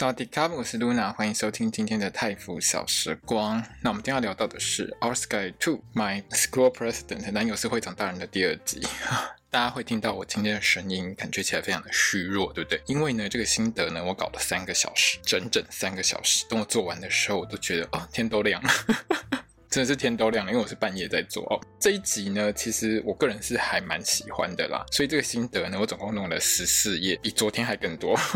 萨瓦迪卡，我是 Luna，欢迎收听今天的泰腐小时光。那我们今天要聊到的是《Our Skyy 2 My School President》男友是会长大人的第二集。大家会听到我今天的声音，感觉起来非常的虚弱，对不对？因为呢，这个心得呢，我搞了三个小时，整整三个小时。等我做完的时候，我都觉得哦，天都亮了，真的是天都亮了，因为我是半夜在做哦。这一集呢，其实我个人是还蛮喜欢的啦，所以这个心得呢，我总共弄了十四页，比昨天还更多。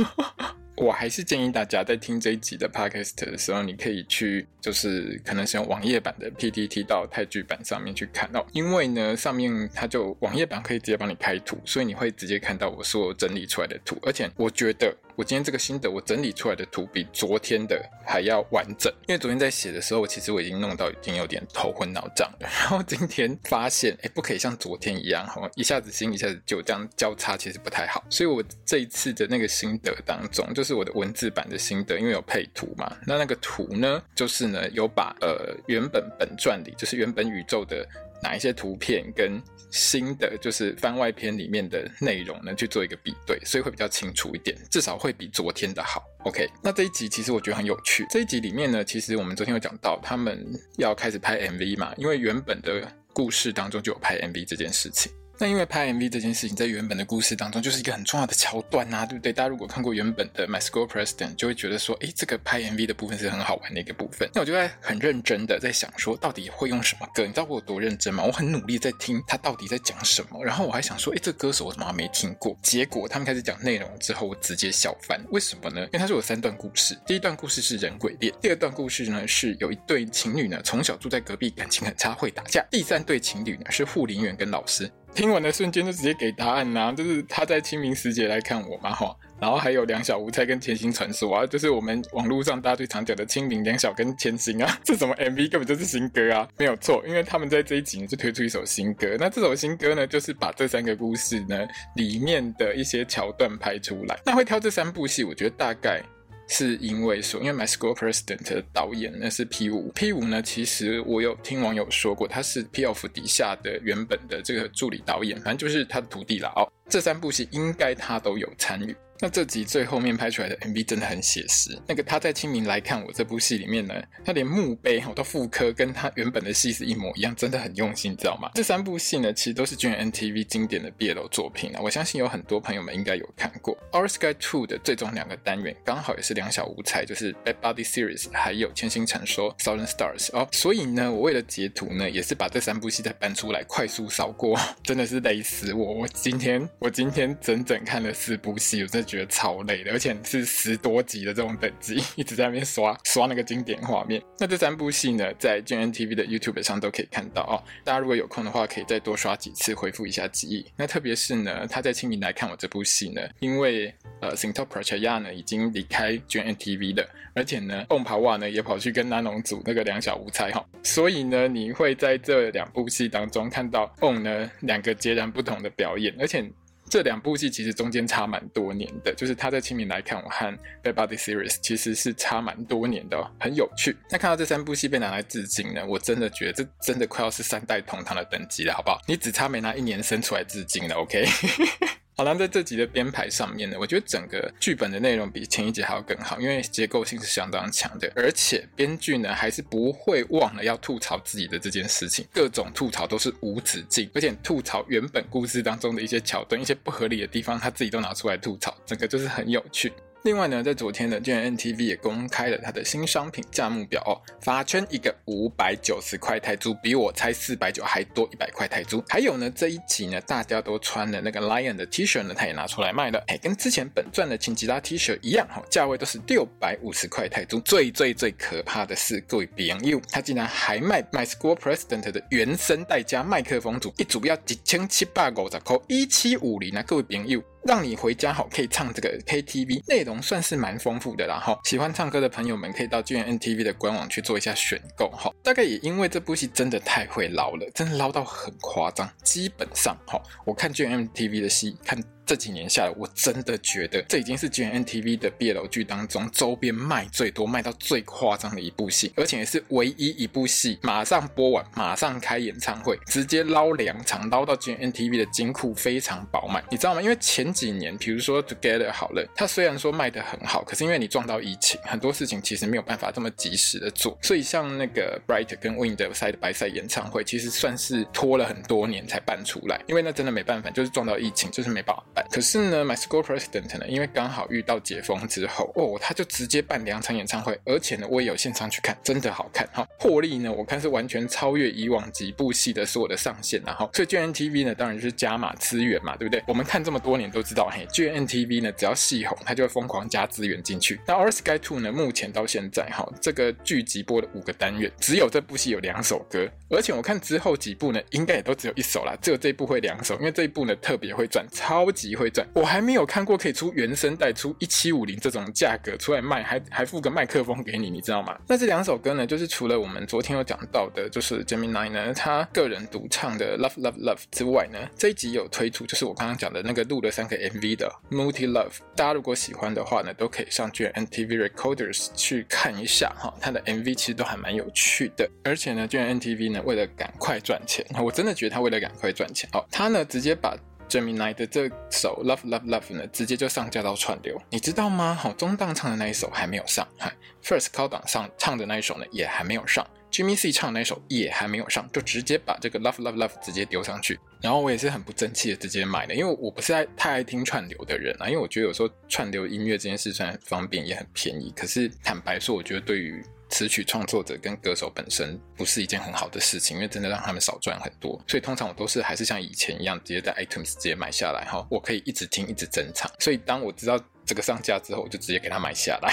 我还是建议大家在听这一集的 podcast 的时候，你可以去，就是可能是用网页版的 PTT 到泰剧版上面去看哦，因为呢，上面它就网页版可以直接帮你开图，所以你会直接看到我所有整理出来的图，而且我觉得。我今天这个心得，我整理出来的图比昨天的还要完整，因为昨天在写的时候，我其实我已经弄到已经有点头昏脑胀了。然后今天发现，哎，不可以像昨天一样，哈，一下子新，一下子旧，这样交叉其实不太好。所以我这一次的那个心得当中，就是我的文字版的心得，因为有配图嘛，那那个图呢，就是呢有把呃原本本传里，就是原本宇宙的。哪一些图片跟新的就是番外篇里面的内容呢，去做一个比对，所以会比较清楚一点，至少会比昨天的好。OK，那这一集其实我觉得很有趣。这一集里面呢，其实我们昨天有讲到他们要开始拍 MV 嘛，因为原本的故事当中就有拍 MV 这件事情。那因为拍 MV 这件事情，在原本的故事当中就是一个很重要的桥段呐、啊，对不对？大家如果看过原本的《My School President》，就会觉得说，诶，这个拍 MV 的部分是很好玩的一个部分。那我就在很认真的在想说，到底会用什么歌？你知道我有多认真吗？我很努力在听他到底在讲什么，然后我还想说，诶，这歌手我怎么还没听过？结果他们开始讲内容之后，我直接笑翻。为什么呢？因为它是有三段故事。第一段故事是人鬼恋，第二段故事呢是有一对情侣呢从小住在隔壁，感情很差，会打架。第三对情侣呢是护林员跟老师。听完的瞬间就直接给答案呐、就是他在清明时节来看我嘛哈，然后还有两小无猜跟甜心传说啊，就是我们网络上大家最常讲的清明两小跟甜心啊，这什么 MV 根本就是新歌啊，没有错，因为他们在这一集呢就推出一首新歌，那这首新歌呢就是把这三个故事呢里面的一些桥段拍出来，那会挑这三部戏，我觉得大概。是因为说，因为《My School President》的导演那是 P 五，P 五呢其实我有听网友说过，他是 P F 底下的原本的这个助理导演，反正就是他的徒弟了。哦，这三部戏应该他都有参与。那这集最后面拍出来的 MV 真的很写实。那个他在清明来看我这部戏里面呢，他连墓碑我都复刻，跟他原本的戏是一模一样，真的很用心，你知道吗？这三部戏呢，其实都是 GMMTV 经典的 BL 作品啊。我相信有很多朋友们应该有看过。Our Sky Two 的最终两个单元刚好也是两小无猜，就是 Bad Body Series 还有千星传说 Southern Stars 哦。所以呢，我为了截图呢，也是把这三部戏再搬出来快速扫过，真的是累死我。我今天我今天整整看了四部戏，我真的觉得超累的。而且是十多集的这种等级，一直在那边刷刷那个经典画面。那这三部戏呢，在 GMMTV 的 YouTube 上都可以看到哦。大家如果有空的话，可以再多刷几次，恢复一下记忆。那特别是呢，他在清明来看我这部戏呢，因为呃，Singapore Prachaya 呢已经离开 GMMTV 了，而且呢 o n p a w a 呢也跑去跟南农组那个两小无猜哈，所以呢，你会在这两部戏当中看到 On 呢两个截然不同的表演，而且。这两部戏其实中间差蛮多年的，就是他在清明来看我和 Bad Body Series 其实是差蛮多年的，很有趣。那看到这三部戏被拿来致敬呢，我真的觉得这真的快要是三代同堂的等级了，好不好？你只差没拿一年生出来致敬了，OK？好了，在这集的编排上面呢，我觉得整个剧本的内容比前一集还要更好，因为结构性是相当强的，而且编剧呢还是不会忘了要吐槽自己的这件事情，各种吐槽都是无止境，而且吐槽原本故事当中的一些桥段、一些不合理的地方，他自己都拿出来吐槽，整个就是很有趣。另外呢，在昨天的 GMMTV 也公开了它的新商品价目表哦，发圈一个五百九十块泰铢，比我猜四百九还多一百块泰铢。还有呢，这一集呢，大家都穿的那个 Lion 的 T 恤呢，它也拿出来卖了，哎，跟之前本钻的琴吉拉 T 恤一样哈，价位都是六百五十块泰铢。最最最可怕的是，各位朋友，他竟然还卖 My School President 的原声带加麦克风组，一组要一千七百五十块，一七五零啊，各位朋友。让你回家好可以唱这个 KTV，内容算是蛮丰富的啦哈。喜欢唱歌的朋友们可以到 gmtv 的官网去做一下选购哈。大概也因为这部戏真的太会捞了，真的捞到很夸张，基本上哈，我看 gmtv 的戏看。这几年下来，我真的觉得这已经是 GMMTV 的 BL 剧当中周边卖最多、卖到最夸张的一部戏，而且也是唯一一部戏马上播完、马上开演唱会，直接捞两场，捞到 GMMTV 的金库非常饱满，你知道吗？因为前几年，比如说 Together 好了，它虽然说卖得很好，可是因为你撞到疫情，很多事情其实没有办法这么及时的做，所以像那个 Bright 跟 Wind Side by Side 演唱会，其实算是拖了很多年才办出来，因为那真的没办法，就是撞到疫情，就是没办法。可是呢，My School President 呢，因为刚好遇到解封之后，哦，他就直接办两场演唱会，而且呢，我也有现场去看，真的好看哈。获利呢，我看是完全超越以往几部戏的所有的上限，然后，所以 GNTV 呢，当然是加码资源嘛，对不对？我们看这么多年都知道，嘿，GNTV 呢，只要戏红，他就会疯狂加资源进去。那 Our Sky Two 呢，目前到现在哈，这个剧集播了五个单元，只有这部戏有两首歌，而且我看之后几部呢，应该也都只有一首啦，只有这一部会两首，因为这一部呢特别会赚，超级机会赚。我还没有看过可以出原声带出一七五零这种价格出来卖，还还附个麦克风给你，你知道吗？那这两首歌呢，就是除了我们昨天有讲到的，就是 Gemini 呢他个人独唱的 Love Love Love 之外呢，这一集有推出，就是我刚刚讲的那个录了三个 MV 的 Multi Love。大家如果喜欢的话呢，都可以上 gmtv Recorders 去看一下哈，他的 MV 其实都还蛮有趣的。而且呢，GMMTV 呢为了赶快赚钱，我真的觉得他为了赶快赚钱哦，他呢直接把 Gemini 的这首 Love Love Love 呢，直接就上架到串流，你知道吗？好，中档唱的那一首还没有上，嗨，First 高档上唱的那一首呢，也还没有上，Jimmy C 唱的那一首也还没有上，就直接把这个 Love Love Love 直接丢上去。然后我也是很不争气的直接买的，因为我不是爱太爱听串流的人啊，因为我觉得有时候串流音乐这件事虽然方便也很便宜，可是坦白说，我觉得对于词曲创作者跟歌手本身不是一件很好的事情，因为真的让他们少赚很多。所以通常我都是还是像以前一样，直接在 iTunes 直接买下来哈，我可以一直听一直珍藏。所以当我知道这个上架之后，我就直接给他买下来。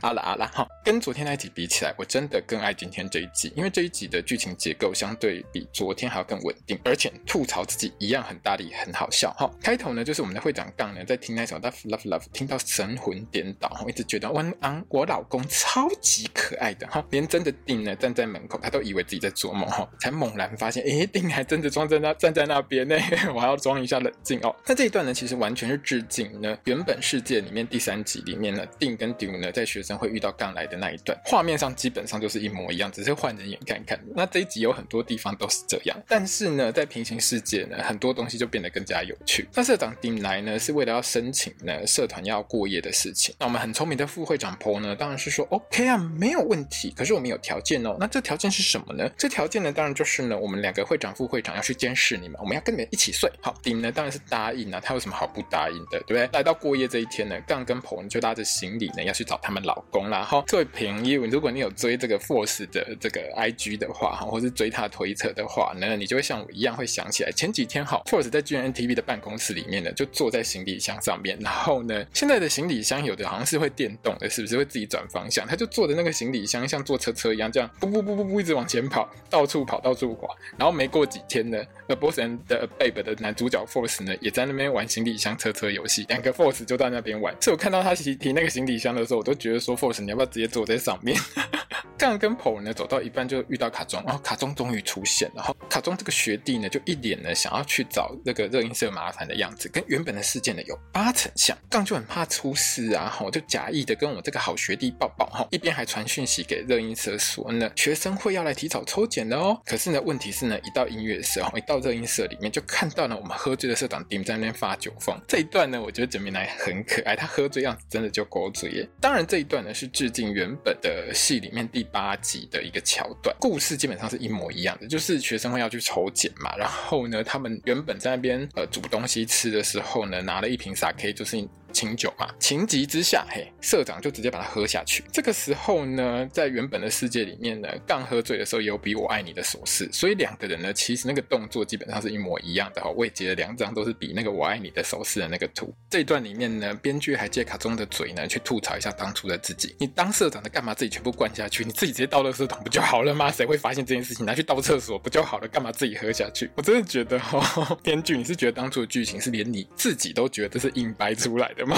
阿拉阿拉哈，跟昨天那一集比起来，我真的更爱今天这一集，因为这一集的剧情结构相对比昨天还要更稳定，而且吐槽自己一样很大力，很好笑哈。开头呢，就是我们的会长杠呢在听那首 Love Love Love，听到神魂颠倒，我一直觉得温安我老公超级可爱的哈，连真的定呢站在门口，他都以为自己在做梦哈，才猛然发现，诶，定还真的装在那站在那边呢，我还要装一下冷静哦。那这一段呢，其实完全是致敬呢原本世界里面第三集里面呢，定跟呢在学。生会遇到刚来的那一段，画面上基本上就是一模一样，只是换人眼看看。那这一集有很多地方都是这样，但是呢，在平行世界呢，很多东西就变得更加有趣。那社长丁来呢，是为了要申请呢社团要过夜的事情。那我们很聪明的副会长 Paul 呢，当然是说 OK 啊，没有问题。可是我们有条件哦。那这条件是什么呢？这条件呢，当然就是呢，我们两个会长副会长要去监视你们，我们要跟你们一起睡。好，丁呢当然是答应了，他有什么好不答应的，对不对？来到过夜这一天呢，杠跟 Paul 就拉着行李呢要去去找他们老。公啦哈，各位朋友，如果你有追这个 Force 的这个 IG 的话哈，或是追他推特的话呢，你就会像我一样会想起来前几天哈，Force 在 G N T V 的办公室里面呢，就坐在行李箱上面，然后呢，现在的行李箱有的好像是会电动的，是不是会自己转方向？他就坐的那个行李箱像坐车车一样，这样不不不不不一直往前跑，到处跑到处滑，然后没过几天呢，A Boss and a Babe 的男主角 Force 呢，也在那边玩行李箱车车游戏，两个 Force 就在那边玩，所以我看到他提提那个行李箱的时候，我都觉得。说 Force，你要不要直接坐在上面？这样跟 Paul 呢走到一半就遇到卡中，然后卡中终于出现了。然后卡中这个学弟呢就一脸呢想要去找那个热音社麻烦的样子，跟原本的事件呢有八成像。杠就很怕出事啊，哈，就假意的跟我这个好学弟抱抱，哈，一边还传讯息给热音社说呢学生会要来提早抽检的哦。可是呢问题是呢一到音乐社，哈，一到热音社里面就看到了我们喝醉的社长丁在那边发酒疯。这一段呢我觉得整明来很可爱，他喝醉样子真的就狗嘴耶。当然这一段呢是致敬原本的戏里面第八集的一个桥段，故事基本上是一模一样的，就是学生会要去筹钱嘛，然后呢，他们原本在那边呃煮东西吃的时候呢，拿了一瓶 Sake，就是清酒嘛。情急之下，嘿，社长就直接把它喝下去。这个时候呢，在原本的世界里面呢，杠喝醉的时候也有比我爱你的手势，所以两个人呢，其实那个动作基本上是一模一样的哈。我也截了两张都是比那个我爱你的手势的那个图。这一段里面呢，编剧还借卡中的嘴呢，去吐槽一下当初的自己。你当社长的干嘛自己全部灌下去？你自己直接倒垃圾桶不就好了吗？谁会发现这件事情？拿去倒厕所不就好了？干嘛自己喝下去？我真的觉得哈，编剧你是觉得当初的剧情是连你自己都觉得这是硬掰出来的吗？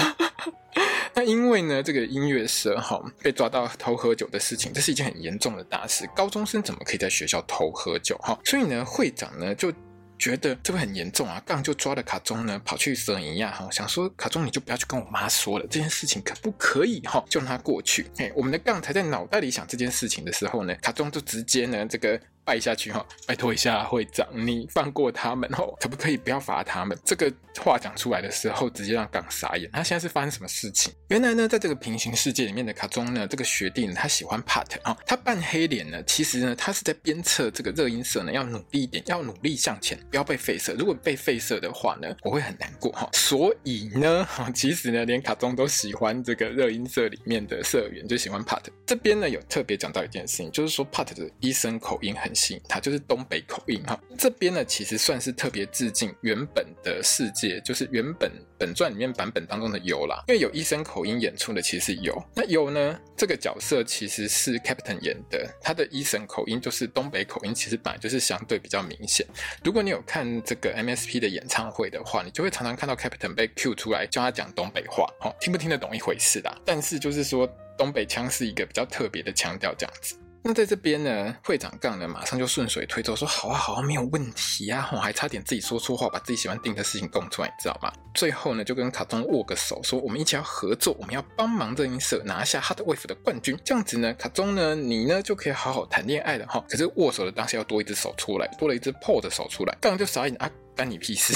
那因为呢，这个音乐社哈被抓到偷喝酒的事情，这是一件很严重的大事。高中生怎么可以在学校偷喝酒哈？所以呢，会长呢就觉得这个很严重啊，杠就抓了卡中呢，跑去摄影呀哈，想说卡中你就不要去跟我妈说了，这件事情可不可以哈？就让他过去。哎，我们的杠才在脑袋里想这件事情的时候呢，卡中就直接呢这个。拜下去哈，拜托一下会长，你放过他们哦，可不可以不要罚他们？这个话讲出来的时候，直接让港傻眼。他现在是发生什么事情？原来呢，在这个平行世界里面的卡中呢，这个学弟呢，他喜欢 Pat 啊，他扮黑脸呢，其实呢，他是在鞭策这个热音社呢，要努力一点，要努力向前，不要被废色。如果被废色的话呢，我会很难过哈。所以呢，其实呢，连卡中都喜欢这个热音社里面的社员，就喜欢 Pat。这边呢，有特别讲到一件事情，就是说 Pat 的医生口音很。它就是东北口音哈，这边呢其实算是特别致敬原本的世界，就是原本本传里面版本当中的尤啦，因为有医生口音演出的其实有，那尤呢这个角色其实是 Captain 演的，他的医生口音就是东北口音，其实本来就是相对比较明显。如果你有看这个 MSP 的演唱会的话，你就会常常看到 Captain 被 Q 出来叫他讲东北话，哈，听不听得懂一回事啦，但是就是说东北腔是一个比较特别的腔调这样子。那在这边呢，会长杠呢马上就顺水推舟说：“好啊，好啊，没有问题啊！”我还差点自己说错话，把自己喜欢定的事情供出来，你知道吗？最后呢，就跟卡中握个手，说：“我们一起要合作，我们要帮忙这音社拿下 Hot Wave 的冠军。这样子呢，卡中呢，你呢就可以好好谈恋爱了哈。可是握手的当下要多一只手出来，多了一只 Paul 的手出来，杠就傻眼啊。”干你屁事！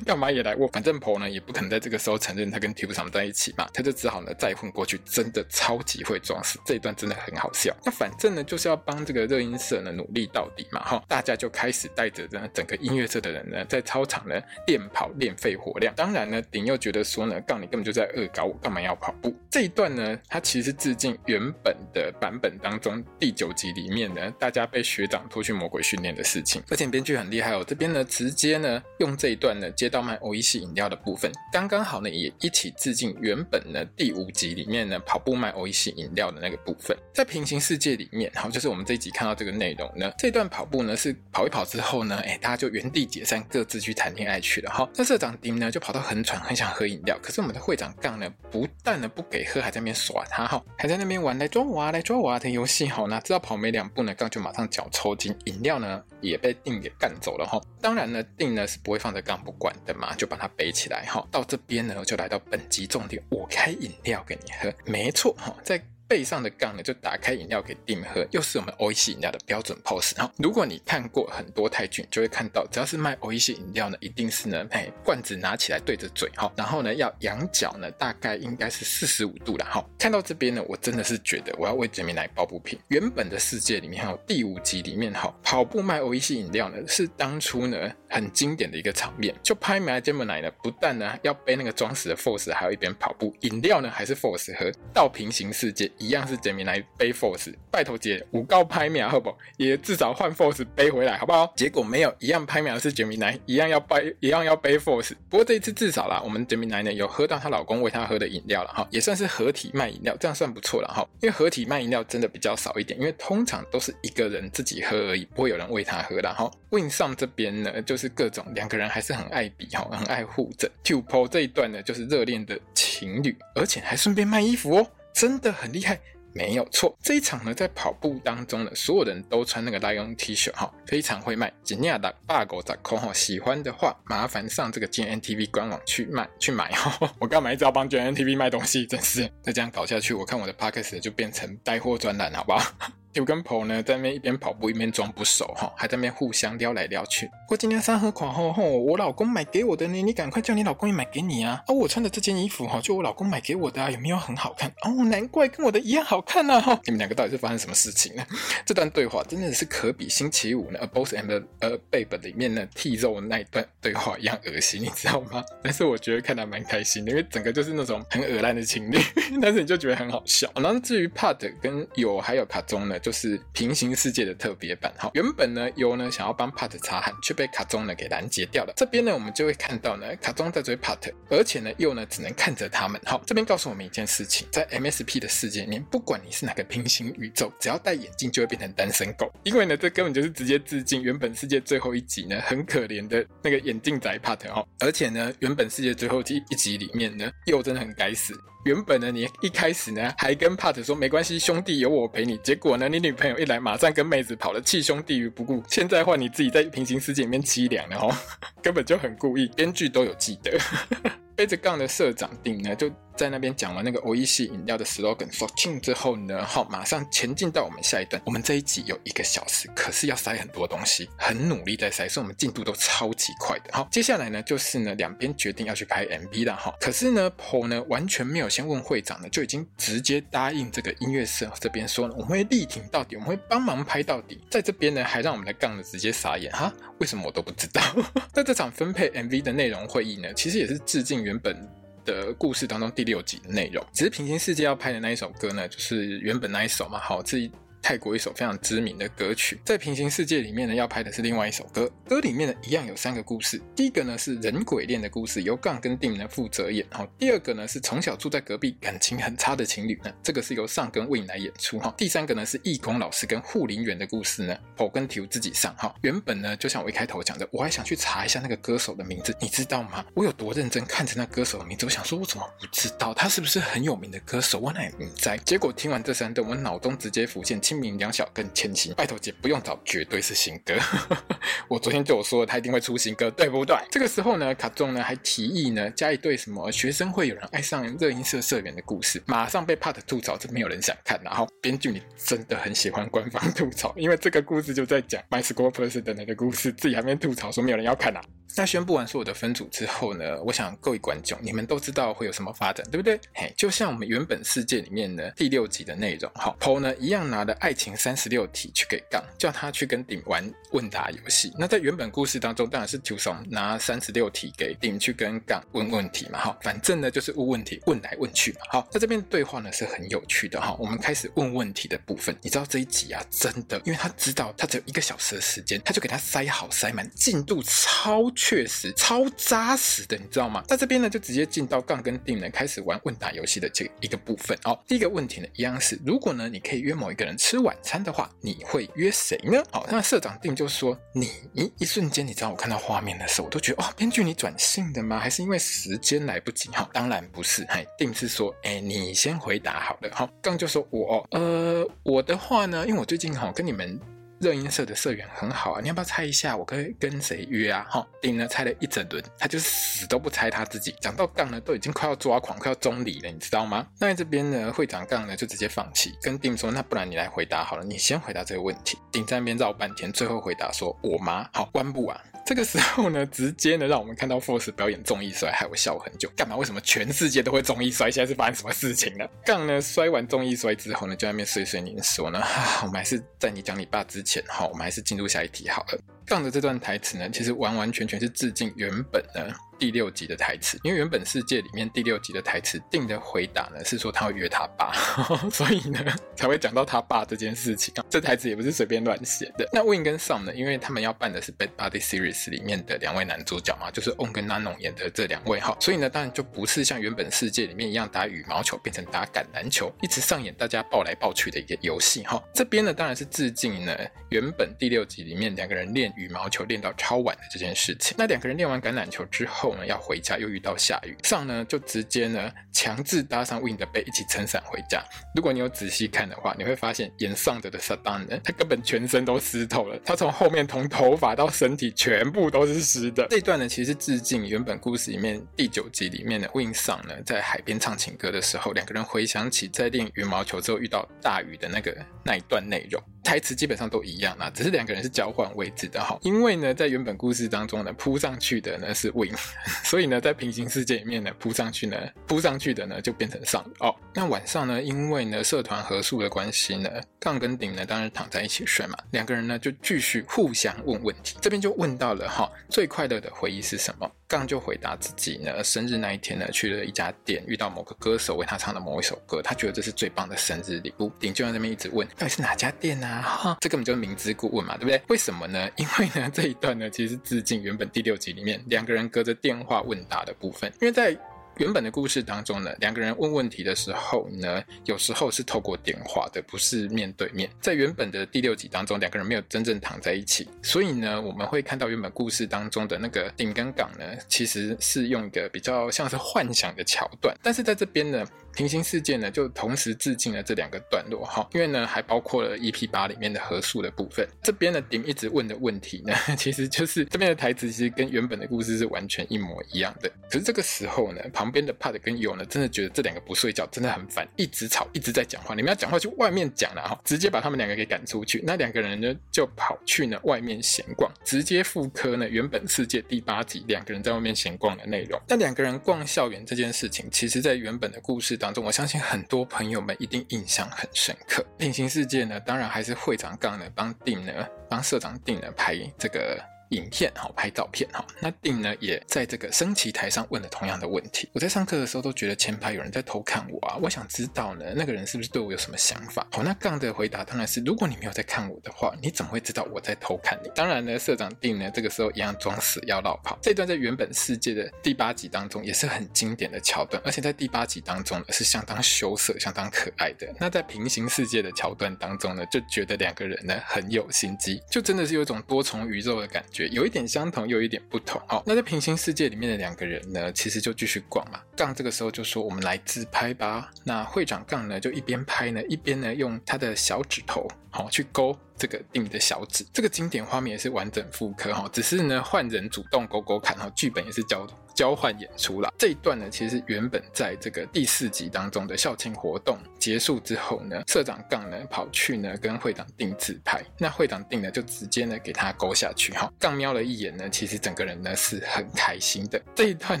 干嘛也来我？反正婆呢也不可能在这个时候承认他跟 Tube 长在一起嘛，他就只好呢再混过去。真的超级会装死，这一段真的很好笑。那反正呢就是要帮这个热音社呢努力到底嘛，哈！大家就开始带着呢整个音乐社的人呢在操场呢练跑练肺活量。当然呢顶又觉得说呢杠你根本就在恶搞我，干嘛要跑步？这一段呢他其实致敬原本的版本当中第九集里面呢大家被学长拖去魔鬼训练的事情。而且编剧很厉害哦，这边呢直接呢。用这一段呢，接到卖欧伊西饮料的部分，刚刚好呢，也一起致敬原本呢第五集里面呢跑步卖欧伊西饮料的那个部分。在平行世界里面，好，就是我们这一集看到这个内容呢，这段跑步呢是跑一跑之后呢，哎，大家就原地解散，各自去谈恋爱去了。哈，那社长丁呢就跑到很喘，很想喝饮料，可是我们的会长杠呢，不但呢不给喝，还在那边耍他，哈，还在那边玩来抓我啊，来抓我啊的游戏。好，那知道跑没两步呢，杠就马上脚抽筋，饮料呢也被丁给干走了。哈，当然呢，丁呢是不会放在杠不管的嘛，就把它背起来哈。到这边呢，就来到本集重点，我开饮料给你喝，没错哈，在。背上的杠呢，就打开饮料给丁喝，又是我们 O E C 饮料的标准 pose。哈，如果你看过很多泰剧，就会看到，只要是卖 O E C 饮料呢，一定是呢，哎，罐子拿起来对着嘴，哈，然后呢，要仰角呢，大概应该是四十五度了，哈。看到这边呢，我真的是觉得我要为杰米来抱不平。原本的世界里面，还有第五集里面，哈，跑步卖 O E C 饮料呢，是当初呢很经典的一个场面。就拍卖杰米来呢，不但呢要背那个装死的 Force，还有一边跑步，饮料呢还是 Force 喝。到平行世界。一样是杰米来背 Force，拜托姐，五高拍秒好不好？也至少换 Force 背回来好不好？结果没有，一样拍秒是杰米来，一样要背，一样要背 Force。不过这一次至少啦，我们杰米来呢有喝到她老公喂她喝的饮料了哈，也算是合体卖饮料，这样算不错了哈。因为合体卖饮料真的比较少一点，因为通常都是一个人自己喝而已，不会有人喂她喝的哈。Win 上这边呢，就是是各种两个人还是很爱比哈，很爱互整。Two 这一段呢，就是热恋的情侣，而且还顺便卖衣服哦。真的很厉害，没有错。这一场呢，在跑步当中呢，所有人都穿那个 Lion T 恤哈，非常会卖。吉尼亚的 bug 在空哈，喜欢的话麻烦上这个 GNTV 官网去卖去买哈。我干嘛一直要帮 GNTV 卖东西？真是再这样搞下去，我看我的 Podcast 就变成带货专栏，好不好？Q 跟 Po 呢在那边一边跑步一边装不熟哈，还在那边互相撩来撩去。我今天三盒款后吼，我老公买给我的呢，你赶快叫你老公也买给你啊！哦，我穿的这件衣服哈，就我老公买给我的啊，有没有很好看？哦，难怪跟我的一样好看呐！哈，你们两个到底是发生什么事情呢？这段对话真的是可比星期五呢，A Boss and a Babe 里面呢剔肉那一段对话一样恶心，你知道吗？但是我觉得看得蛮开心的，因为整个就是那种很恶烂的情侣，但是你就觉得很好笑。然后至于 Pat 跟有还有卡中呢，就是平行世界的特别版。好，原本呢 Yo 呢想要帮 Pat 擦汗，却被卡中呢给拦截掉了。这边呢我们就会看到呢卡中在追 Pat，而且呢 Yo 呢只能看着他们。好，这边告诉我们一件事情，在 MSP 的世界里面，不管你是哪个平行宇宙，只要戴眼镜就会变成单身狗。因为呢这根本就是直接致敬原本世界最后一集呢很可怜的那个眼镜仔 Pat 哈，而且呢原本世界最后一一集里面呢 Yo 真的很该死。原本呢，你一开始呢还跟帕特说没关系，兄弟有我陪你。结果呢，你女朋友一来，马上跟妹子跑了，弃兄弟于不顾。现在换你自己在平行世界里面凄凉了哦，根本就很故意，编剧都有记得。背着杠的社长定呢就。在那边讲完那个 O E C 饮料的 slogan for king 之后呢，好，马上前进到我们下一段。我们这一集有一个小时，可是要塞很多东西，很努力在塞，所以我们进度都超级快的。好，接下来呢就是呢两边决定要去拍 MV 了哈。可是呢 Paul 呢完全没有先问会长呢，就已经直接答应这个音乐社这边说呢，我们会力挺到底，我们会帮忙拍到底。在这边呢还让我们的杠呢直接傻眼哈，为什么我都不知道？在这场分配 MV 的内容会议呢，其实也是致敬原本。的故事当中第六集的内容，只是平行世界要拍的那一首歌呢，就是原本那一首嘛，好，这一。泰国一首非常知名的歌曲，在平行世界里面呢，要拍的是另外一首歌。歌里面呢，一样有三个故事。第一个呢是人鬼恋的故事，由杠跟定呢负责演。哈，第二个呢是从小住在隔壁，感情很差的情侣呢，这个是由上跟 Win 来演出。哈，第三个呢是义工老师跟护林员的故事呢我跟 Tew 自己上。哈，原本呢就像我一开头讲的，我还想去查一下那个歌手的名字，你知道吗？我有多认真看着那歌手的名字，我想说，我怎么不知道他是不是很有名的歌手？我哪不在？结果听完这三段，我脑中直接浮现起清明两小跟。千行，拜托姐不用找，绝对是新歌。我昨天就有说了，他一定会出新歌，对不对？这个时候呢，卡中呢还提议呢加一对什么学生会有人爱上热音社社员的故事，马上被 Pat 吐槽，这没有人想看。然后编剧你真的很喜欢官方吐槽，因为这个故事就在讲 My School President 的故事，自己还没吐槽说没有人要看啊。那宣布完所有的分组之后呢，我想各位观众，你们都知道会有什么发展，对不对？嘿，就像我们原本世界里面的第六集的内容，好，Paul 呢一样拿的爱情三十六题去给杠，叫他去跟顶玩问答游戏。那在原本故事当中，当然是九怂拿三十六题给顶去跟杠问问题嘛，好，反正呢就是问问题，问来问去嘛。好，在这边对话呢是很有趣的哈。我们开始问问题的部分，你知道这一集啊，真的，因为他知道他只有一个小时的时间，他就给他塞好塞满，进度超确实超扎实的，你知道吗？在这边呢，就直接进到杠跟顶呢开始玩问答游戏的这一个部分。哦，第一个问题呢，一样是，如果呢你可以约某一个人吃吃晚餐的话，你会约谁呢？好，那社长定就说，你一瞬间，你知道我看到画面的时候，我都觉得哦，编剧你转性的吗？还是因为时间来不及？哈，当然不是，嘿，定是说，哎，你先回答好了。好，刚就说我，呃，我的话呢，因为我最近哈跟你们。热音社的社员很好啊，你要不要猜一下我可以跟谁约啊？哈，顶呢猜了一整轮，他就死都不猜他自己。讲到杠呢，都已经快要抓狂，快要中离了，你知道吗？那这边呢，会长杠呢就直接放弃，跟丁说，那不然你来回答好了，你先回答这个问题。丁在那边绕半天，最后回答说我妈。好，关不啊。这个时候呢，直接呢让我们看到 Force 表演综艺摔，害我笑很久。干嘛？为什么全世界都会综艺摔？现在是发生什么事情了？杠呢摔完综艺摔之后呢，就在那边碎碎念说呢，我们还是在你讲你爸之前，哈，我们还是进入下一题好了。杠的这段台词呢，其实完完全全是致敬原本呢。第六集的台词，因为原本世界里面第六集的台词定的回答呢是说他要约他爸，所以呢才会讲到他爸这件事情。这台词也不是随便乱写的。那 Win 跟 Song 呢，因为他们要办的是《Bad Body Series》里面的两位男主角嘛，就是 On 跟 Nano 演的这两位哈，所以呢当然就不是像原本世界里面一样打羽毛球变成打橄榄球，一直上演大家抱来抱去的一个游戏哈。这边呢当然是致敬呢原本第六集里面两个人练羽毛球练到超晚的这件事情。那两个人练完橄榄球之后呢。要回家，又遇到下雨，上呢就直接呢强制搭上 Win 的背，一起撑伞回家。如果你有仔细看的话，你会发现演上的的 Sadan 呢，他根本全身都湿透了，他从后面从头发到身体全部都是湿的。这段呢，其实致敬原本故事里面第九集里面的 Win 上呢，在海边唱情歌的时候，两个人回想起在练羽毛球之后遇到大雨的那个那一段内容。台词基本上都一样啦，只是两个人是交换位置的好。因为呢，在原本故事当中呢，扑上去的呢是 Win，所以呢，在平行世界里面呢，扑上去呢，扑上去的呢就变成上哦。那晚上呢，因为呢社团合宿的关系呢，杠跟顶呢当然躺在一起睡嘛，两个人呢就继续互相问问题。这边就问到了哈，最快乐的回忆是什么？杠就回答自己呢，生日那一天呢，去了一家店，遇到某个歌手为他唱的某一首歌，他觉得这是最棒的生日礼物。顶就在那边一直问，到底是哪家店啊？哈，这根本就明知故问嘛，对不对？为什么呢？因为呢这一段呢，其实致敬原本第六集里面两个人隔着电话问答的部分，因为在。原本的故事当中呢，两个人问问题的时候呢，有时候是透过电话的，不是面对面。在原本的第六集当中，两个人没有真正躺在一起，所以呢，我们会看到原本故事当中的那个顶跟港呢，其实是用一个比较像是幻想的桥段。但是在这边呢，平行世界呢，就同时致敬了这两个段落哈，因为呢，还包括了 EP 八里面的合数的部分。这边的，顶一直问的问题呢，其实就是这边的台词，其实跟原本的故事是完全一模一样的。可是这个时候呢，旁边的 Pat 跟 Yo 呢，真的觉得这两个不睡觉真的很烦，一直吵，一直在讲话。你们要讲话去外面讲了哈，直接把他们两个给赶出去。那两个人呢，就跑去呢外面闲逛，直接复刻呢原本世界第八集两个人在外面闲逛的内容。那两个人逛校园这件事情，其实在原本的故事当中，我相信很多朋友们一定印象很深刻。平行世界呢，当然还是会长杠呢帮定呢帮社长定呢拍这个。影片好，拍照片哈，那定呢也在这个升旗台上问了同样的问题。我在上课的时候都觉得前排有人在偷看我啊，我想知道呢那个人是不是对我有什么想法？好，那杠的回答当然是，如果你没有在看我的话，你怎么会知道我在偷看你？当然呢，社长定呢这个时候一样装死要落跑。这段在原本世界的第八集当中也是很经典的桥段，而且在第八集当中呢是相当羞涩、相当可爱的。那在平行世界的桥段当中呢，就觉得两个人呢很有心机，就真的是有一种多重宇宙的感觉，有一点相同。又有一点不同哦。那在平行世界里面的两个人呢，其实就继续逛嘛。杠这个时候就说：“我们来自拍吧。”那会长杠呢，就一边拍呢，一边呢用他的小指头好去勾这个定的小指。这个经典画面也是完整复刻哈，只是呢换人主动勾勾看哈，剧本也是交交换演出了。这一段呢，其实原本在这个第四集当中的校庆活动结束之后呢，社长杠呢跑去呢跟会长定自拍，那会长定呢就直接呢给他勾下去哈。杠瞄了一眼呢，其实整个人呢是很开心的。这一段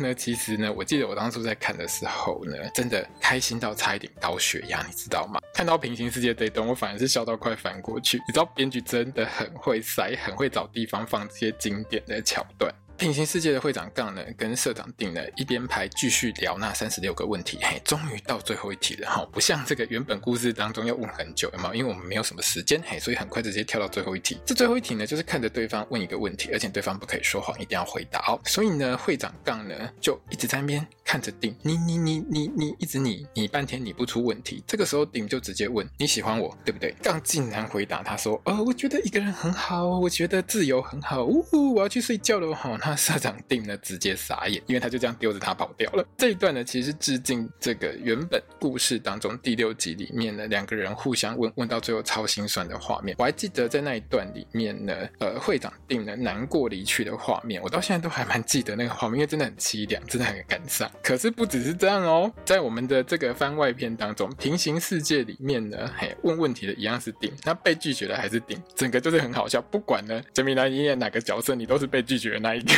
呢，其实呢，我记得我当初在看的时候呢，真的开心到差一点高血压，你知道吗？看到平行世界这一段，我反而是笑到快翻过去。你知道编剧真的很会塞，很会找地方放这些经典的桥段。平行世界的会长杠呢，跟社长定呢一边排继续聊那三十六个问题，嘿，终于到最后一题了哈，不像这个原本故事当中要问很久，有没有？因为我们没有什么时间，嘿，所以很快直接跳到最后一题。这最后一题呢，就是看着对方问一个问题，而且对方不可以说谎，一定要回答哦。所以呢，会长杠呢就一直在那边看着定，你你你你你一直你你半天你不出问题。这个时候顶就直接问你喜欢我对不对？杠竟然回答他说，呃，我觉得一个人很好，我觉得自由很好，呜呼，我要去睡觉了哈。那社长定。呢直接傻眼，因为他就这样丢着他跑掉了。这一段呢，其实致敬这个原本故事当中第六集里面呢，两个人互相问问到最后超心酸的画面。我还记得在那一段里面呢，呃，会长定了难过离去的画面，我到现在都还蛮记得那个画面，因为真的很凄凉，真的很感伤。可是不只是这样哦，在我们的这个番外篇当中，平行世界里面呢，嘿，问问题的一样是定，那被拒绝的还是定，整个就是很好笑。不管呢，杰米来你演哪个角色，你都是被拒绝的那一个。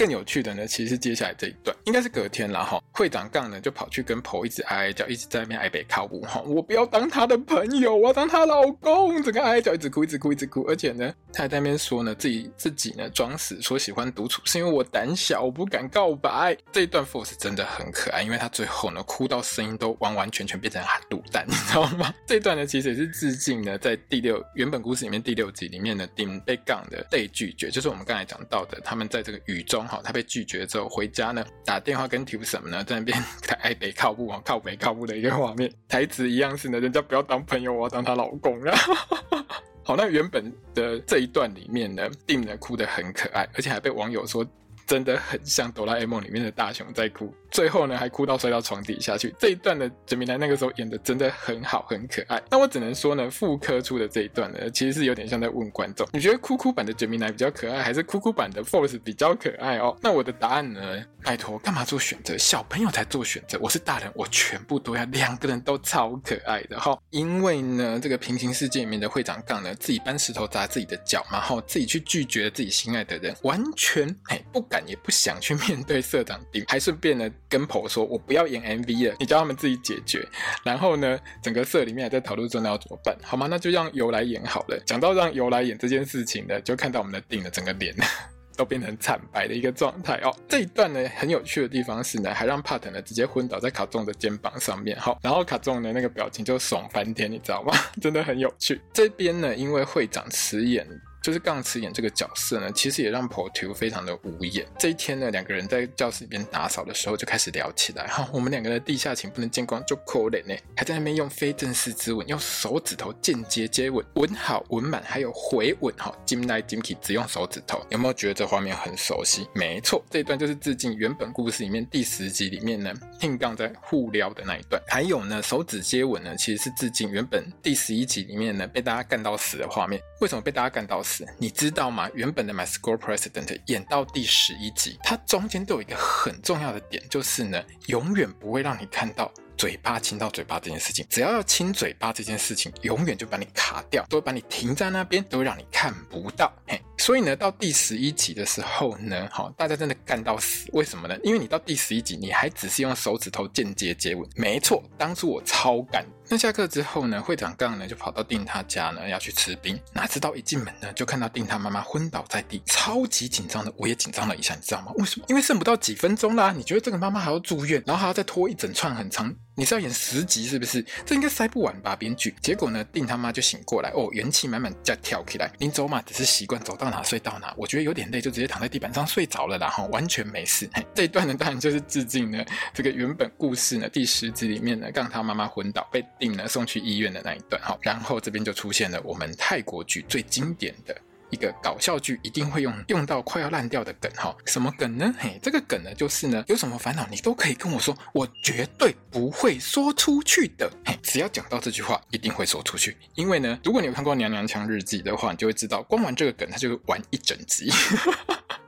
更有趣的呢，其实是接下来这一段应该是隔天了哈。会长杠呢就跑去跟婆一直哀叫，一直在那边哀北靠母哈。我不要当他的朋友，我要当他老公。整个哀叫，一直哭，一直哭，一直哭。而且呢，他还在那边说呢，自己自己呢装死，说喜欢独处是因为我胆小，我不敢告白。这一段 force 真的很可爱，因为他最后呢哭到声音都完完全全变成喊卤蛋，你知道吗？这一段呢其实也是致敬呢，在第六原本故事里面第六集里面的定被杠的被拒绝，就是我们刚才讲到的，他们在这个雨中。好，他被拒绝之后回家呢，打电话跟 Q 什么呢，在那边台北靠步啊，靠北靠步的一个画面，台词一样是呢，人家不要当朋友，我要当她老公了。好，那原本的这一段里面呢，定呢哭得很可爱，而且还被网友说。真的很像哆啦 A 梦里面的大雄在哭，最后呢还哭到摔到床底下去。这一段的哲米来那个时候演的真的很好，很可爱。那我只能说呢，复刻出的这一段呢，其实是有点像在问观众：你觉得哭哭版的哲米来比较可爱，还是哭哭版的 Force 比较可爱哦？那我的答案呢？拜托，干嘛做选择？小朋友才做选择，我是大人，我全部都要，两个人都超可爱的哈。因为呢，这个平行世界里面的会长杠呢，自己搬石头砸自己的脚，然后自己去拒绝自己心爱的人，完全哎不敢也不想去面对社长丁，还顺便呢跟婆说，我不要演 MV 了，你叫他们自己解决。然后呢，整个社里面还在讨论说那要怎么办，好吗？那就让由来演好了。讲到让由来演这件事情呢，就看到我们的丁的整个脸。都变成惨白的一个状态哦。这一段呢，很有趣的地方是呢，还让帕特呢直接昏倒在卡仲的肩膀上面，好，然后卡仲的那个表情就爽翻天，你知道吗？真的很有趣。这边呢，因为会长迟演。就是杠词演这个角色呢，其实也让 Portu 非常的无言。这一天呢，两个人在教室里边打扫的时候就开始聊起来。哈，我们两个的地下情不能见光，就可怜呢，还在那边用非正式之吻，用手指头间接接吻，吻好吻满，还有回吻。哈，金来金去只用手指头，有没有觉得这画面很熟悉？没错，这一段就是致敬原本故事里面第十集里面呢，听杠在互撩的那一段。还有呢，手指接吻呢，其实是致敬原本第十一集里面呢被大家干到死的画面。为什么被大家干到死？你知道吗？原本的 My School President 演到第十一集，它中间都有一个很重要的点，就是呢，永远不会让你看到嘴巴亲到嘴巴这件事情。只要要亲嘴巴这件事情，永远就把你卡掉，都会把你停在那边，都会让你看不到。嘿。所以呢，到第十一集的时候呢，好，大家真的干到死，为什么呢？因为你到第十一集，你还只是用手指头间接接吻。没错，当初我超干。那下课之后呢，会长杠呢就跑到定他家呢要去吃冰，哪知道一进门呢就看到定他妈妈昏倒在地，超级紧张的，我也紧张了一下，你知道吗？为什么？因为剩不到几分钟啦，你觉得这个妈妈还要住院，然后还要再拖一整串很长。你是要演十集是不是？这应该塞不完吧，编剧。结果呢，定他妈就醒过来，哦，元气满满，再跳起来。临走嘛，只是习惯走到哪睡到哪。我觉得有点累，就直接躺在地板上睡着了，然后完全没事。这一段呢，当然就是致敬呢这个原本故事呢第十集里面呢，让他妈妈昏倒被定呢送去医院的那一段。哈，然后这边就出现了我们泰国剧最经典的。一个搞笑剧一定会用用到快要烂掉的梗哈，什么梗呢？嘿，这个梗呢就是呢，有什么烦恼你都可以跟我说，我绝对不会说出去的。嘿，只要讲到这句话，一定会说出去。因为呢，如果你有看过《娘娘腔日记》的话，你就会知道，光玩这个梗，他就会玩一整集。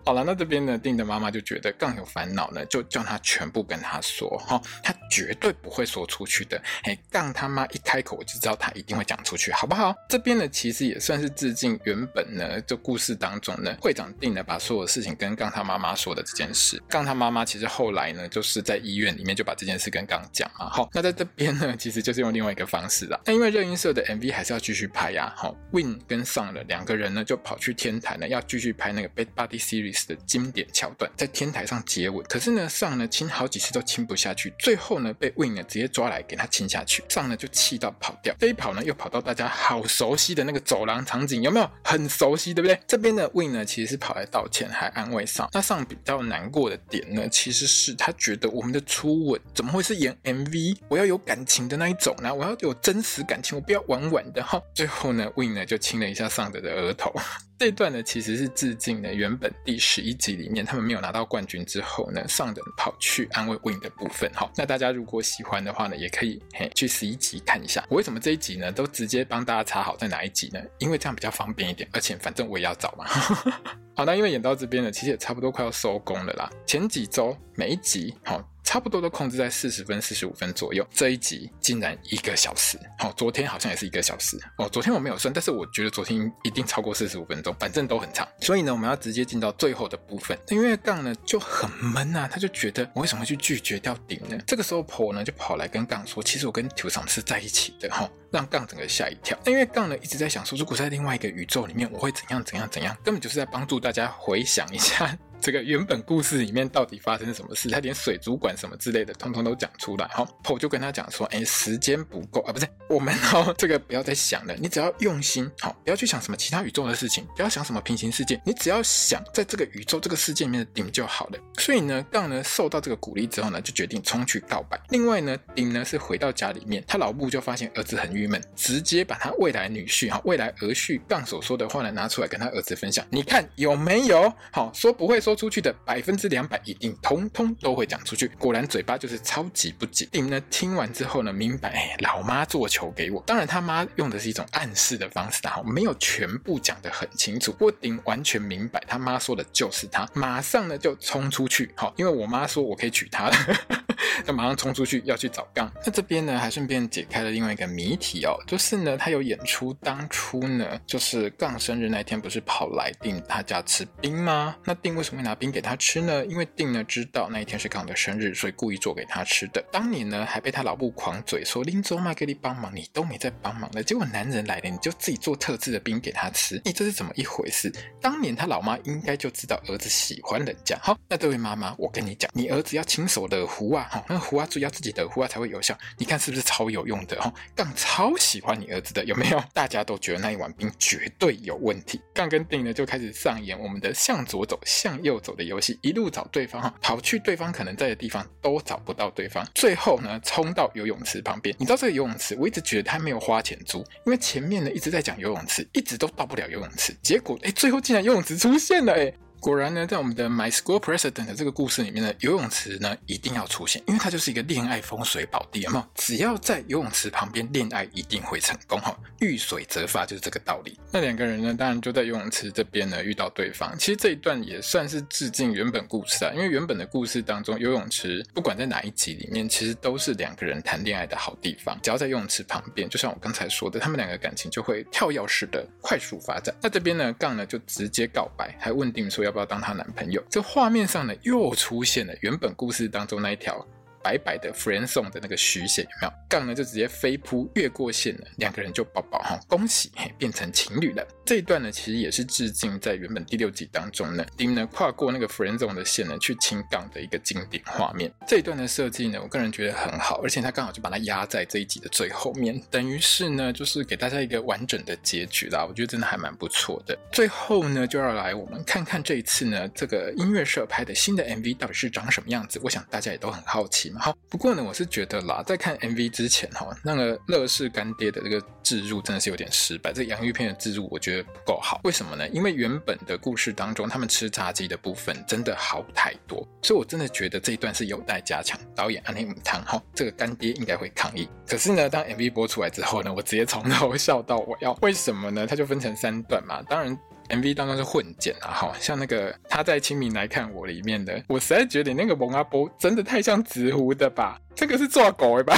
好了，那这边呢，丁的妈妈就觉得杠有烦恼呢，就叫他全部跟他说哈，他绝对不会说出去的。嘿，杠他妈一开口，我就知道他一定会讲出去，好不好？这边呢，其实也算是致敬原本呢，这故事当中呢，会长定呢把所有事情跟杠他妈妈说的这件事。杠他妈妈其实后来呢，就是在医院里面就把这件事跟杠讲嘛。好，那在这边呢，其实就是用另外一个方式啦。那因为热音社的 MV 还是要继续拍呀，好，Win 跟上了两个人呢就跑去天台呢，要继续拍那个 Bad Body Series。的经典桥段，在天台上接吻，可是呢，上呢亲好几次都亲不下去，最后呢被 Win 呢直接抓来给他亲下去，上呢就气到跑掉，这一跑呢又跑到大家好熟悉的那个走廊场景，有没有很熟悉，对不对？这边的 Win 呢其实是跑来道歉，还安慰上。那上比较难过的点呢，其实是他觉得我们的初吻怎么会是演 MV？我要有感情的那一种呢，我要有真实感情，我不要玩玩的哈。最后呢，Win 呢就亲了一下上德的额头。这段呢，其实是致敬呢原本第十一集里面他们没有拿到冠军之后呢，上等跑去安慰 Win 的部分。好，那大家如果喜欢的话呢，也可以嘿去十一集看一下。我为什么这一集呢都直接帮大家查好在哪一集呢？因为这样比较方便一点，而且反正我也要找嘛。好，那因为演到这边呢，其实也差不多快要收工了啦。前几周每一集好。差不多都控制在四十分、四十五分左右。这一集竟然一个小时，好、哦，昨天好像也是一个小时哦。昨天我没有算，但是我觉得昨天一定超过四十五分钟，反正都很长。所以呢，我们要直接进到最后的部分。因为杠呢就很闷啊，他就觉得我为什么会去拒绝掉顶呢？这个时候婆呢就跑来跟杠说，其实我跟球场是在一起的哈、哦，让杠整个吓一跳。但因为杠呢一直在想说，如果在另外一个宇宙里面，我会怎样怎样怎样，根本就是在帮助大家回想一下。这个原本故事里面到底发生什么事？他连水族馆什么之类的，通通都讲出来。好，我就跟他讲说，哎，时间不够啊，不是我们哦，这个不要再想了，你只要用心，好，不要去想什么其他宇宙的事情，不要想什么平行世界，你只要想在这个宇宙这个世界里面的顶就好了。所以呢，杠呢受到这个鼓励之后呢，就决定冲去告白。另外呢，顶呢是回到家里面，他老母就发现儿子很郁闷，直接把他未来女婿哈，未来儿婿杠所说的话呢拿出来跟他儿子分享，你看有没有？好，说不会说。说出去的百分之两百一定通通都会讲出去。果然嘴巴就是超级不紧。丁呢听完之后呢，明白，哎，老妈做球给我。当然他妈用的是一种暗示的方式，然后没有全部讲得很清楚。不过丁完全明白他妈说的就是他，马上呢就冲出去。好，因为我妈说我可以娶她了。就马上冲出去要去找杠，那这边呢还顺便解开了另外一个谜题哦，就是呢他有演出当初呢就是杠生日那天不是跑来订他家吃冰吗？那丁为什么拿冰给他吃呢？因为丁呢知道那一天是杠的生日，所以故意做给他吃的。当年呢还被他老母狂嘴说林州麦给你帮忙，你都没在帮忙的，结果男人来了你就自己做特制的冰给他吃，你这是怎么一回事？当年他老妈应该就知道儿子喜欢人家。好，那这位妈妈我跟你讲，你儿子要亲手的壶啊，哈，那壶啊，注意要自己的壶啊才会有效。你看是不是超有用的？哈，杠超喜欢你儿子的，有没有？大家都觉得那一碗冰绝对有问题。杠跟丁呢就开始上演我们的向左走、向右走的游戏，一路找对方哈，跑去对方可能在的地方都找不到对方，最后呢冲到游泳池旁边。你知道这个游泳池，我一直觉得他没有花钱租，因为前面呢一直在讲游泳池，一直都到不了游泳池。结果哎，最后竟然游泳池出现了哎！果然呢，在我们的 My School President 的这个故事里面呢，游泳池呢一定要出现，因为它就是一个恋爱风水宝地，有没有？只要在游泳池旁边恋爱，一定会成功哈！遇水则发就是这个道理。那两个人呢，当然就在游泳池这边呢遇到对方。其实这一段也算是致敬原本故事啊，因为原本的故事当中，游泳池不管在哪一集里面，其实都是两个人谈恋爱的好地方。只要在游泳池旁边，就像我刚才说的，他们两个感情就会跳跃式的快速发展。那这边呢，杠呢就直接告白，还问定说要。要不要当她男朋友？这画面上呢，又出现了原本故事当中那一条。白白的 friend zone 的那个虚线有没有？杠呢就直接飞扑越过线了，两个人就抱抱哈，恭喜嘿，变成情侣了。这一段呢其实也是致敬在原本第六集当中呢，丁呢跨过那个 friend zone 的线呢去亲杠的一个经典画面。这一段的设计呢，我个人觉得很好，而且他刚好就把它压在这一集的最后面，等于是呢就是给大家一个完整的结局啦。我觉得真的还蛮不错的。最后呢就要来我们看看这一次呢这个音乐社拍的新的 MV 到底是长什么样子。我想大家也都很好奇。好，不过呢，我是觉得啦，在看 MV 之前哈，那个乐事干爹的这个置入真的是有点失败。这洋芋片的置入我觉得不够好，为什么呢？因为原本的故事当中，他们吃炸鸡的部分真的好太多，所以我真的觉得这一段是有待加强。导演安内姆汤哈，这个干爹应该会抗议。可是呢，当 MV 播出来之后呢，我直接从头 笑到我要。为什么呢？它就分成三段嘛，当然。MV 当中是混剪啊，好，像那个他在清明来看我里面的，我实在觉得那个蒙阿波真的太像紫狐的吧，这个是做狗的吧。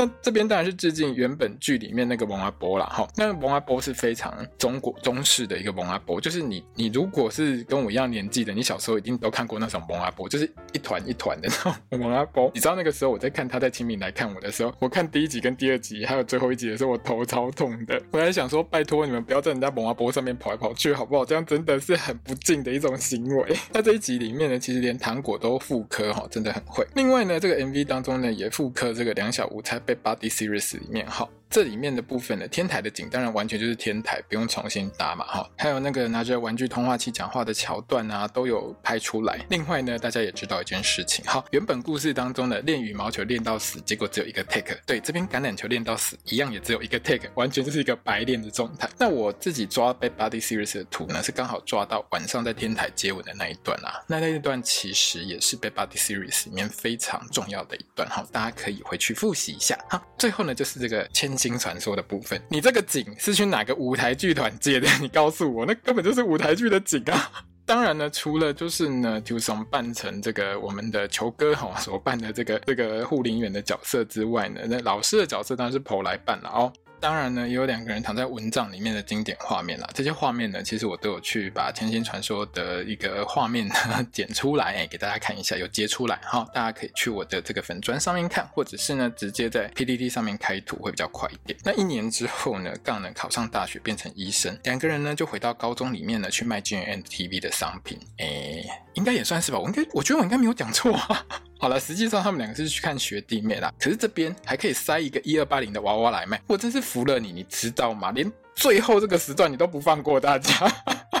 那这边当然是致敬原本剧里面那个蒙阿波啦。哈。那蒙阿波是非常中国中式的一个蒙阿波，就是你你如果是跟我一样年纪的，你小时候一定都看过那种蒙阿波，就是一团一团的那种 蒙阿波。你知道那个时候我在看他在清明来看我的时候，我看第一集跟第二集还有最后一集的时候，我头超痛的。我还想说，拜托你们不要在人家蒙阿波上面跑来跑去，好不好？这样真的是很不敬的一种行为。那这一集里面呢，其实连糖果都复刻哈，真的很会。另外呢，这个 MV 当中呢，也复刻这个两小无猜被 Body Series 里面哈。这里面的部分呢，天台的景当然完全就是天台，不用重新搭嘛哈。还有那个拿着玩具通话器讲话的桥段啊，都有拍出来。另外呢，大家也知道一件事情，哈，原本故事当中的练羽毛球练到死，结果只有一个 take。对，这边橄榄球练到死，一样也只有一个 take，完全就是一个白练的状态。那我自己抓 Bad Body Series 的图呢，是刚好抓到晚上在天台接吻的那一段啊。那那一段其实也是 Bad Buddy Series 里面非常重要的一段哈，大家可以回去复习一下哈。最后呢，就是这个千。新传说的部分，你这个景是去哪个舞台剧团借的？你告诉我，那根本就是舞台剧的景啊！当然呢，除了就是呢就从扮成这个我们的球哥哈所扮的这个这个护林员的角色之外呢，那老师的角色当然是 p 来扮了哦。当然呢，也有两个人躺在蚊帐里面的经典画面啦。这些画面呢，其实我都有去把《千星传说》的一个画面呢剪出来，欸，给大家看一下，有截出来哈。大家可以去我的这个粉砖上面看，或者是呢直接在 PTT 上面开图会比较快一点。那一年之后呢，杠呢考上大学变成医生，两个人呢就回到高中里面呢去卖 GNTV 的商品。诶、欸，应该也算是吧。我应该，我觉得我应该没有讲错啊。好了，实际上他们两个是去看学弟妹啦。可是这边还可以塞一个一二八零的娃娃来卖，我真是服了你，你知道吗？连最后这个时段你都不放过大家。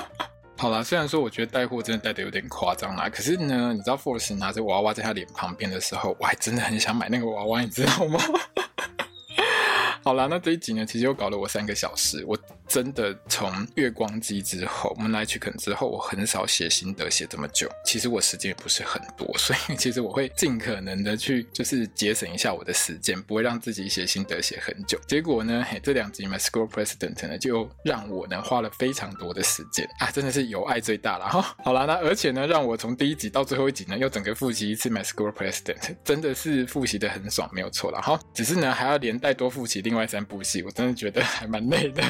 好了，虽然说我觉得带货真的带的有点夸张啦，可是呢，你知道 Force 拿着娃娃在他脸旁边的时候，我还真的很想买那个娃娃，你知道吗？好啦，那这一集呢，其实又搞了我三个小时。我真的从月光机之后，我们来去肯之后，我很少写心得写这么久。其实我时间也不是很多，所以其实我会尽可能的去就是节省一下我的时间，不会让自己写心得写很久。结果呢，嘿，这两集 My School President 呢，就让我呢花了非常多的时间啊，真的是有爱最大了哈。好啦，那而且呢，让我从第一集到最后一集呢，又整个复习一次 My School President，真的是复习的很爽，没有错了哈。只是呢，还要连带多复习另外三部戏，我真的觉得还蛮累的。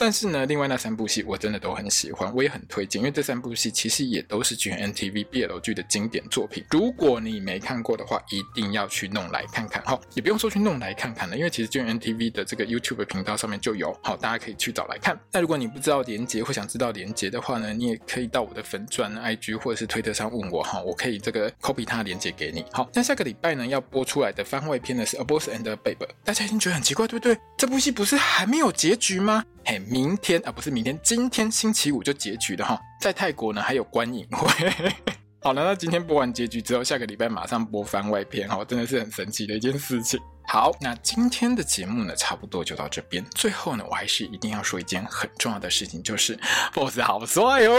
但是呢，另外那三部戏我真的都很喜欢，我也很推荐，因为这三部戏其实也都是 GMMTV BL 剧的经典作品。如果你没看过的话，一定要去弄来看看哈，也不用说去弄来看看了，因为其实 GMMTV 的这个 YouTube 频道上面就有，好，大家可以去找来看。那如果你不知道连结或想知道连结的话呢，你也可以到我的粉钻 IG 或者是推特上问我哈，我可以这个 copy 它的连结给你。好，那下个礼拜呢要播出来的番外篇呢是 A Boss and a Babe，大家一定觉得很奇怪，对不对？这部戏不是还没有结局吗？嘿，明天啊，不是明天，今天星期五就结局了哈。在泰国呢，还有观影会。好了，那今天播完结局之后，下个礼拜马上播番外篇哈，真的是很神奇的一件事情。好，那今天的节目呢，差不多就到这边。最后呢，我还是一定要说一件很重要的事情，就是 BOSS 好帅哦。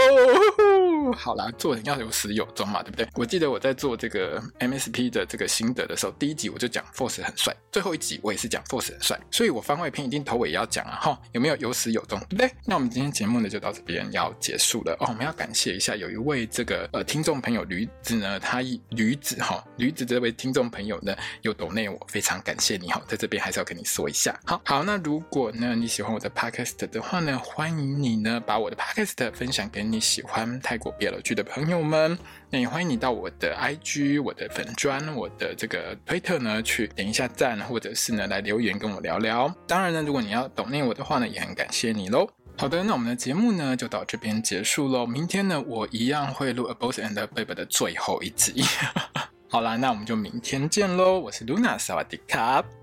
好啦，做人要有始有终嘛，对不对？我记得我在做这个 MSP 的这个心得的时候，第一集我就讲 Force 很帅，最后一集我也是讲 Force 很帅，所以我番外篇一定头尾也要讲啊，哈，有没有有始有终，对不对？那我们今天节目呢就到这边要结束了哦，我们要感谢一下有一位这个呃听众朋友驴子呢，他驴子哈，驴子这位听众朋友呢又抖内我，非常感谢你哈，在这边还是要跟你说一下，好好，那如果呢你喜欢我的 Podcast 的话呢，欢迎你呢把我的 Podcast 分享给你喜欢泰国 BL 剧的朋友们，那也欢迎你到我的 IG、我的粉专、我的这个推特呢，去点一下赞，或者是呢来留言跟我聊聊。当然呢，如果你要懂内我的话呢，也很感谢你喽。好的，那我们的节目呢就到这边结束喽。明天呢，我一样会录《A Boss and a Babe》的最后一集。好啦，那我们就明天见喽。我是 Luna，萨瓦迪卡。